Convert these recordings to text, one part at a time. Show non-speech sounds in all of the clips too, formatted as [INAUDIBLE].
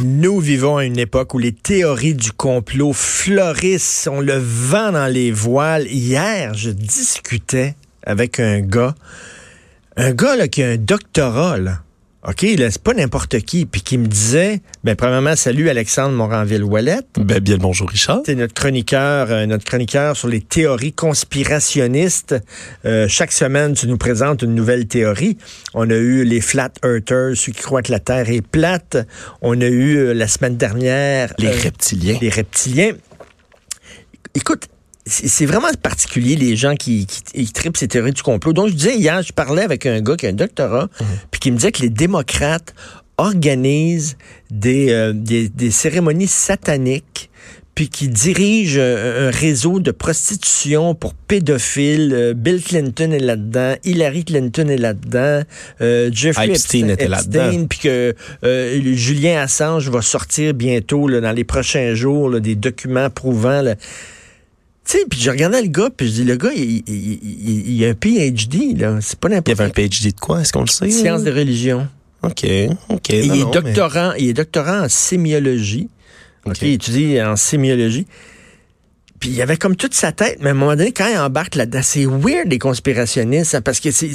Nous vivons à une époque où les théories du complot fleurissent, on le vent dans les voiles. Hier, je discutais avec un gars, un gars là, qui a un doctorat, là. OK, là, c'est pas n'importe qui. Puis qui me disait, ben, premièrement, salut Alexandre Moranville-Ouellette. Ben, bien le bonjour, Richard. C'est notre chroniqueur, euh, notre chroniqueur sur les théories conspirationnistes. Euh, chaque semaine, tu nous présentes une nouvelle théorie. On a eu les flat earthers, ceux qui croient que la Terre est plate. On a eu euh, la semaine dernière Les euh, reptiliens. les reptiliens. Écoute, c'est vraiment particulier les gens qui, qui, qui tripent ces théories du complot. Donc je disais hier, je parlais avec un gars qui a un doctorat, puis qui me disait que les démocrates organisent des, euh, des, des cérémonies sataniques puis qui dirige un réseau de prostitution pour pédophiles. Euh, Bill Clinton est là-dedans, Hillary Clinton est là-dedans, euh, Jeffrey Epstein était là-dedans. puis que euh, Julien Assange va sortir bientôt, là, dans les prochains jours, là, des documents prouvant... là. Tu sais, puis je regardais le gars, puis je dis, le gars, il, il, il, il a un PhD, là. C'est pas Il y n'importe avait un PhD de quoi? Est-ce qu'on le sait? Sciences de religion. OK, OK. Non, il, est non, mais- doctorant, il est doctorant en sémiologie. OK, OK. il étudie en sémiologie. Puis il avait comme toute sa tête, mais à un moment donné, quand il embarque là-dedans, c'est weird les conspirationnistes, hein, parce que c'est...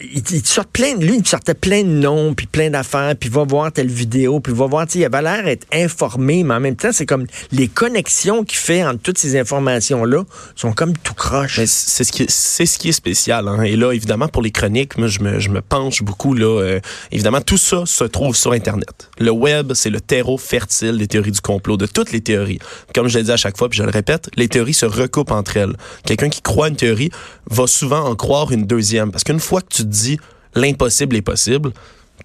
il, il sort plein de lui, il sortait plein de noms, puis plein d'affaires, puis va voir telle vidéo, puis va voir, il avait l'air d'être informé, mais en même temps, c'est comme les connexions qu'il fait entre toutes ces informations-là sont comme tout croche. C'est ce qui est, c'est ce qui est spécial. Hein. Et là, évidemment, pour les chroniques, moi, je me, je me penche beaucoup. Là, euh, évidemment, tout ça se trouve sur Internet. Le web, c'est le terreau fertile des théories du complot, de toutes les théories. Comme je l'ai dit à chaque fois, puis je le répète, les théories se recoupent entre elles. Quelqu'un qui croit une théorie va souvent en croire une deuxième. Parce qu'une fois que tu te dis l'impossible est possible,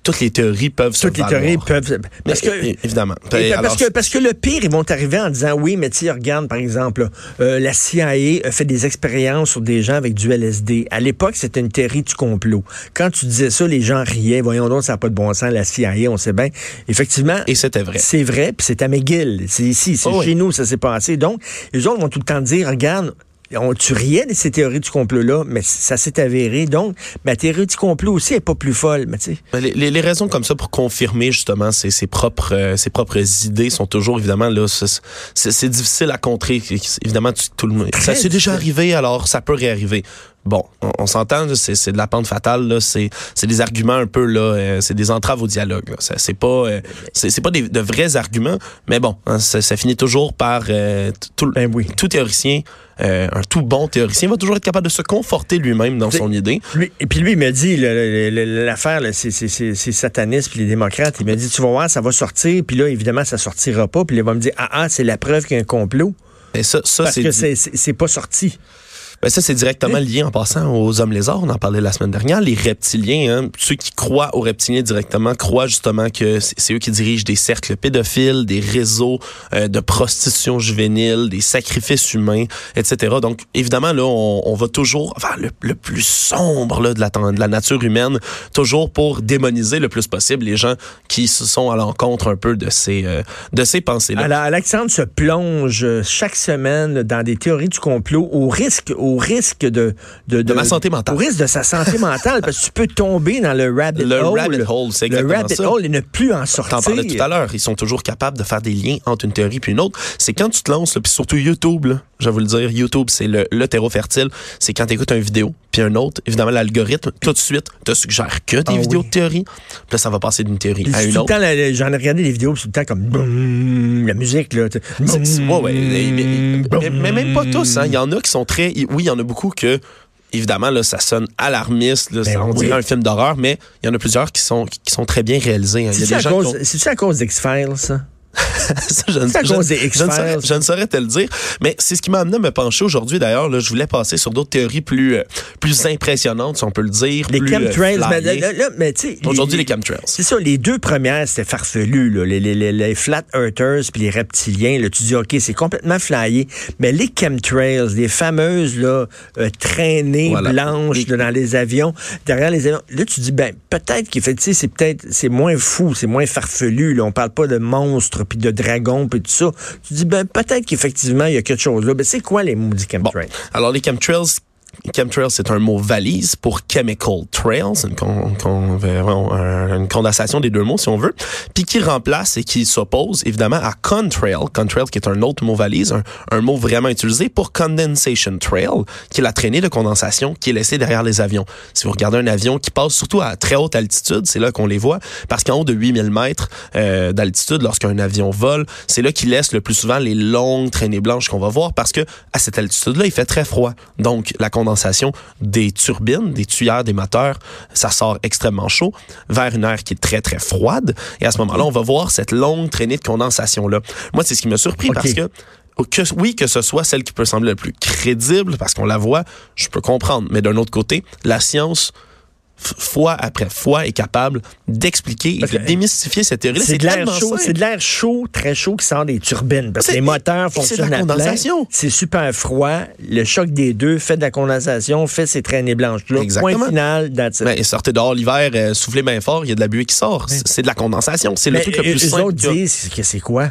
toutes les théories peuvent se Toutes les théories peuvent... Parce Mais, que... é- évidemment. Et parce, alors, que, parce que le pire, ils vont arriver en disant oui, mais tu regarde, par exemple, euh, la CIA a fait des expériences sur des gens avec du LSD. À l'époque, c'était une théorie du complot. Quand tu disais ça, les gens riaient. Voyons donc, ça n'a pas de bon sens, la CIA, on sait bien. Effectivement, Et c'était vrai. c'est vrai, puis c'est à McGill. C'est ici, c'est Oh chez oui. nous, ça s'est passé. Donc, les autres vont tout le temps dire, regarde, on, tu riais de ces théories du complot-là, mais ça s'est avéré. Donc, ma théorie du complot aussi est pas plus folle, mais tu sais. Ben, Les, les- les raisons comme ça pour confirmer justement ses, ses propres euh, ses propres idées sont toujours évidemment là c'est- difficile à contrer évidemment tu- tout le monde ça s'est déjà arrivé alors ça peut réarriver bon on, on s'entend c'est de la pente fatale là c'est des arguments un peu là euh, c'est des entraves au dialogue c'est pas euh, c'est pas des, de vrais arguments mais bon hein, ça, ça finit toujours par euh, tout Ben oui. tout théoricien un tout bon théoricien va toujours être capable de se conforter lui-même dans son idée Lui- et puis lui, il me dit, l'affaire, c'est satanistes puis les démocrates. Il me dit, tu vas voir, ça va sortir. Puis là, évidemment, ça sortira pas. Puis il va me dire, ah, ah, c'est la preuve qu'il y a un complot. et ça ça Parce que c'est pas sorti. Ben ça, c'est directement lié en passant aux hommes lézards. On en parlait la semaine dernière. Les reptiliens, hein, ceux qui croient aux reptiliens directement, croient justement que c'est eux qui dirigent des cercles pédophiles, des réseaux euh, de prostitution juvénile, des sacrifices humains, etc. Donc, évidemment, là, on, on va toujours vers le, le plus sombre là, de, la, de la nature humaine, toujours pour démoniser le plus possible les gens qui se sont à l'encontre un peu de ces, euh, de ces pensées-là. Alors, Alexandre se plonge euh, chaque semaine dans des théories du complot au risque, au risque de, de, De ma santé mentale. Au risque de sa santé mentale, parce que tu peux tomber dans le rabbit Le hole. rabbit hole, c'est Le rabbit ça. hole et ne plus en sortir. T'en parlais tout à l'heure, ils sont toujours capables de faire des liens entre une théorie puis une autre. C'est quand tu te lances, puis surtout YouTube, là, je vais vous le dire, YouTube, c'est le, le terreau fertile. C'est quand tu écoutes une vidéo, puis un autre, évidemment, l'algorithme, tout de suite, te suggère que des Ah vidéos oui. de théorie. Puis là, ça va passer d'une théorie Puis à une autre. j'en ai regardé des vidéos, tout le temps comme boum, la musique là. ouais, ouais, mais, même pas tous. hein. Il y en a qui sont très... Oui, il y en a beaucoup que... Évidemment, là, ça sonne alarmiste, là, Ben ça- on oui. dirait un film d'horreur, mais il y en a plusieurs qui sont, qui sont très bien réalisés. hein. C'est-tu à, cause- ont- c'est-tu à cause d'X-Files, ça? [LAUGHS] Ça, je, ne- je- je saurais, je ne saurais te le dire, mais c'est ce qui m'a amené à me pencher aujourd'hui. D'ailleurs, là, je voulais passer sur d'autres théories plus euh, plus impressionnantes, si on peut le dire. Les euh, chemtrails. mais flyées. là, là, mais tu sais, Aujourd'hui, les chemtrails. C'est ça, les deux premières, c'était farfelu, là. Les, les, les, les flat earthers puis les reptiliens. Là, tu dis, OK, c'est complètement flyé. Mais les chemtrails, les fameuses là, euh, traînées Voilà. blanches dans les avions, derrière les avions, là, tu dis, ben, peut-être qu'effectivement, c'est peut-être, c'est moins fou, c'est moins farfelu. Là. On parle pas de monstres puis de dragons puis tout ça. Tu dis, ben, peut-être qu'effectivement, il y a quelque chose là. Ben, c'est quoi les maudits Bon, chemtrails? alors les chemtrails, chemtrail, c'est un mot valise pour chemical trails, une, une condensation des deux mots si on veut, puis qui remplace et qui s'oppose évidemment à contrail, contrail qui est un autre mot valise, un, mot vraiment utilisé pour condensation trail, qui est la traînée de condensation qui est laissée derrière les avions. Si vous regardez un avion qui passe surtout à très haute altitude, c'est là qu'on les voit, parce qu'en haut de 8000 mètres euh, d'altitude, lorsqu'un avion vole, c'est là qu'il laisse le plus souvent les longues traînées blanches qu'on va voir, parce que à cette altitude-là, il fait très froid. Donc, la des turbines, des tuyères, des moteurs, ça sort extrêmement chaud vers une air qui est très, très froide. Et à ce moment-là, on va voir cette longue traînée de condensation-là. Moi, c'est ce qui m'a surpris parce que que, oui, que ce soit celle qui peut sembler la plus crédible, parce qu'on la voit, je peux comprendre. Mais d'un autre côté, la science fois après fois est capable d'expliquer et de démystifier cette théorie. C'est de l'air chaud, c'est de l'air chaud, très chaud qui sort des turbines parce que les moteurs fonctionnent la condensation. C'est super froid. Le choc des deux fait de la condensation, fait ces traînées blanches. Là, Exactement. Point final. Ben, sortez dehors l'hiver, euh, soufflez bien fort, il y a de la buée qui sort. C'est de la condensation. C'est le truc le plus simple. Les autres disent que c'est quoi?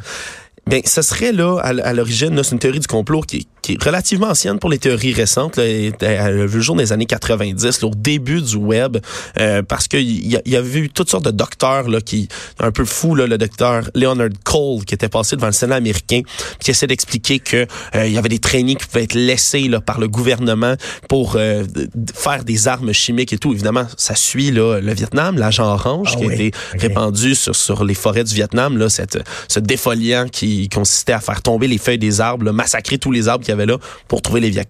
Ben, ce serait là, à, l'origine, c'est une théorie du complot qui, qui, est relativement ancienne pour les théories récentes. Là, elle a vu le jour des années 90, là, au début du web, euh, parce qu'il y, y, avait eu toutes sortes de docteurs là, qui, un peu fou, là, le docteur Leonard Cole, qui était passé devant le Sénat américain, qui essaie d'expliquer que euh, il y avait des trainings qui pouvaient être laissés là, par le gouvernement pour euh, faire des armes chimiques et tout. Évidemment, ça suit là, le Vietnam, l'agent orange, ah qui a été répandu sur, sur les forêts du Vietnam, là, cette, ce défoliant qui qui consistait à faire tomber les feuilles des arbres, massacrer tous les arbres qu'il y avait là pour trouver les Viet.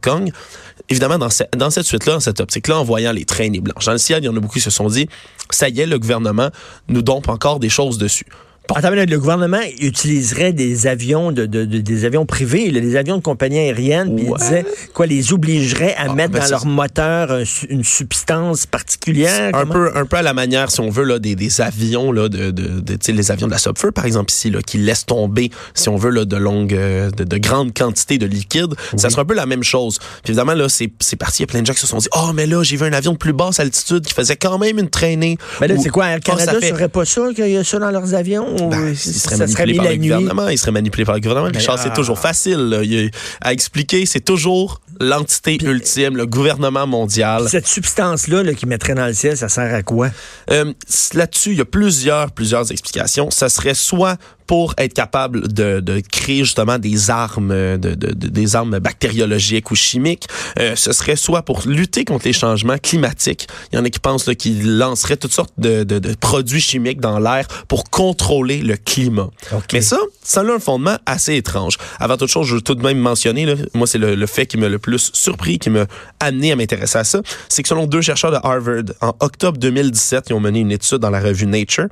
Évidemment, dans, dans cette suite-là, dans cette optique-là, en voyant les traînées blanches dans le ciel, il y en a beaucoup qui se sont dit, ça y est, le gouvernement nous dompe encore des choses dessus. Le gouvernement utiliserait des avions de, de, des avions privés, des avions de compagnie aérienne, puis il disait quoi, les obligerait à ah, mettre ben dans leur moteur une substance particulière. Un peu, un peu à la manière, si on veut, là, des, des avions là, de, de, de les avions de la Subfur, par exemple ici, là, qui laissent tomber, si on veut, là, de longues, euh, de, de grandes quantités de liquide. Ça serait un peu la même chose. Puis évidemment, là, c'est, parti. Il y a plein de gens qui se sont dit, oh, mais là, j'ai vu un avion de plus basse altitude qui faisait quand même une traînée. Mais là, c'est quoi, Air Canada ne serait pas ça qu'il y a ça dans leurs avions? Ben, il serait manipulé par le gouvernement. Il serait manipulé par le gouvernement. Richard, c'est toujours facile à expliquer. C'est toujours l'entité ultime, le gouvernement mondial. Cette substance-là là, qui mettrait dans le ciel, ça sert à quoi? Euh, Là-dessus, il y a plusieurs, plusieurs explications. Ça serait soit pour être capable de, de créer justement des armes, de, de, des armes bactériologiques ou chimiques. Euh, ce serait soit pour lutter contre les changements climatiques. Il y en a qui pensent qu'ils lanceraient toutes sortes de, de, produits chimiques dans l'air pour contrôler le climat. Mais ça, ça a un fondement assez étrange. Avant toute chose, je veux tout de même mentionner, là, moi c'est le, le, fait qui m'a le plus surpris, qui m'a amené à m'intéresser à ça, c'est que selon deux chercheurs de Harvard, en octobre 2017, ils ont mené une étude dans la revue Nature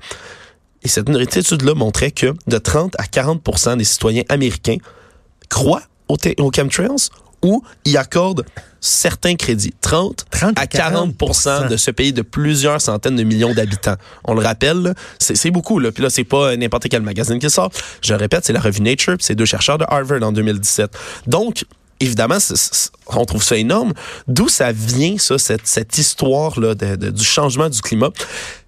et cette étude-là montrait que de 30 à 40 des citoyens américains croient aux, aux chemtrails ou y accordent certains crédits. 30, 30 à 40, de ce pays de plusieurs centaines de millions d'habitants. On le rappelle, c'est beaucoup. Là. Puis là, c'est pas n'importe quel magazine qui sort. Je le répète, c'est la revue Nature, c'est deux chercheurs de Harvard en 2017. Donc, évidemment, on trouve ça énorme. D'où ça vient, ça, cette, cette histoire-là du changement du climat?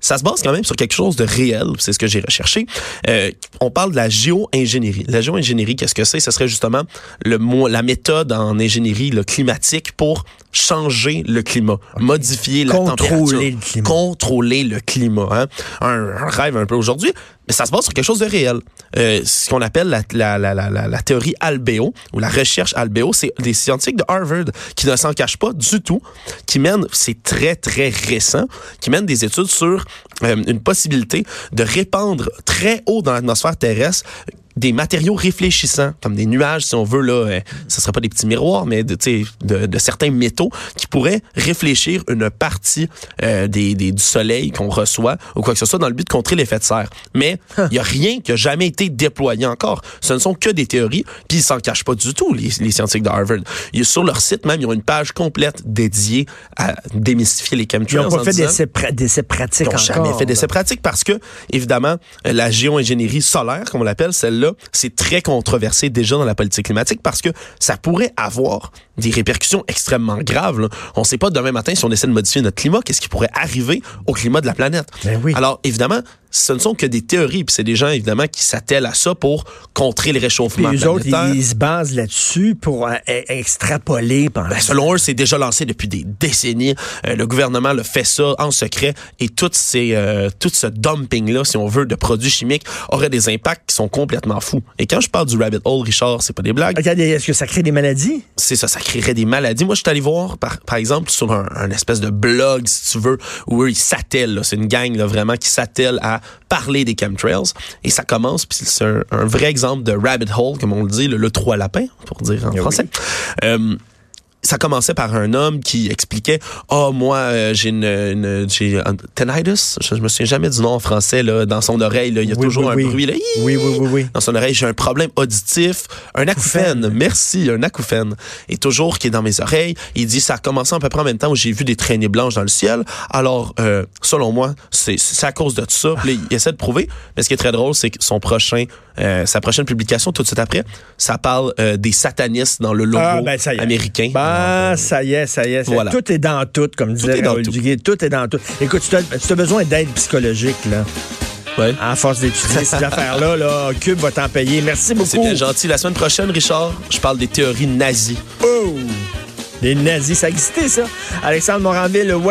Ça se base quand même sur quelque chose de réel, c'est ce que j'ai recherché. Euh, on parle de la géo-ingénierie. La géo-ingénierie, qu'est-ce que c'est? Ce serait justement le, la méthode en ingénierie le climatique pour changer le climat, modifier la température, le climat. contrôler le climat. Hein? Un, rêve un peu aujourd'hui, mais ça se base sur quelque chose de réel. Euh, ce qu'on appelle la, la, la, la, la théorie albéo ou la recherche albéo, c'est des scientifiques de Harvard qui ne s'en cachent pas du tout, qui mènent, c'est très très récent, qui mènent des études sur euh, une possibilité de répandre très haut dans l'atmosphère terrestre des matériaux réfléchissants, comme des nuages, si on veut, là, euh, ce ne serait pas des petits miroirs, mais de, de, de certains métaux qui pourraient réfléchir une partie euh, des, des, du soleil qu'on reçoit ou quoi que ce soit dans le but de contrer l'effet de serre. Mais il n'y a rien qui a jamais été déployé encore. Ce ne sont que des théories, puis ils s'en cachent pas du tout, les, les scientifiques de Harvard. Ils, sur leur site même, ils ont une page complète dédiée à démystifier les chemtrails. Ils n'ont pas fait d'essais pratiques Ils n'ont jamais fait d'essais pratiques parce que, évidemment, la géo-ingénierie solaire, comme on l'appelle, celle c'est très controversé déjà dans la politique climatique parce que ça pourrait avoir des répercussions extrêmement graves. On ne sait pas demain matin si on essaie de modifier notre climat, qu'est-ce qui pourrait arriver au climat de la planète. Ben oui. Alors, évidemment, ce ne sont que des théories. Puis c'est des gens, évidemment, qui s'attellent à ça pour contrer le réchauffement Puis les autres, planétaire. ils, ils se basent là-dessus pour euh, e- extrapoler. Ben, selon eux, c'est déjà lancé depuis des décennies. Euh, le gouvernement le fait ça en secret et tout, ces, euh, tout ce dumping-là, si on veut, de produits chimiques aurait des impacts qui sont complètement fous. Et quand je parle du rabbit hole, Richard, c'est pas des blagues. Regarde, est-ce que ça crée des maladies? C'est ça, ça créerait des maladies. Moi, je suis allé voir, par, par exemple, sur un, un espèce de blog, si tu veux, où eux, ils s'attellent. C'est une gang, là, vraiment, qui s'attelle à parler des chemtrails. Et ça commence, puis c'est un, un vrai exemple de rabbit hole, comme on le dit, le, le trois lapins, pour dire en Eh oui. français. Euh, ça commençait par un homme qui expliquait oh moi euh, j'ai une, une- j'ai un tinnitus je, je me souviens jamais du nom en français là dans son oreille là, il y a Oui, toujours oui, un oui. bruit là Oui, oui, oui, oui. dans son oreille, j'ai un problème auditif, un acouphène. Merci, un acouphène. Et toujours qui est dans mes oreilles. Il dit, ça a commencé à peu près en même temps où j'ai vu des traînées blanches dans le ciel. Alors, euh, selon moi, c'est c'est à cause de tout ça. Puis il essaie de prouver. Mais ce qui est très drôle, c'est que son prochain, euh, sa prochaine publication, tout de suite après, ça parle euh, des satanistes dans le logo Ah, ben, américain. Ben, est, ça y est. ça y est. Voilà. Tout est dans tout, comme disait Raoul tout. Duguay. Tout est dans tout. Écoute, tu as, tu as besoin d'aide psychologique, là. Ouais. À force d'étudier ces [LAUGHS] affaires-là, là, Cube va t'en payer. Merci beaucoup. C'est bien gentil. La semaine prochaine, Richard, je parle des théories nazies. Oh! Les nazis, ça existait, ça. Alexandre Moranville, voilà.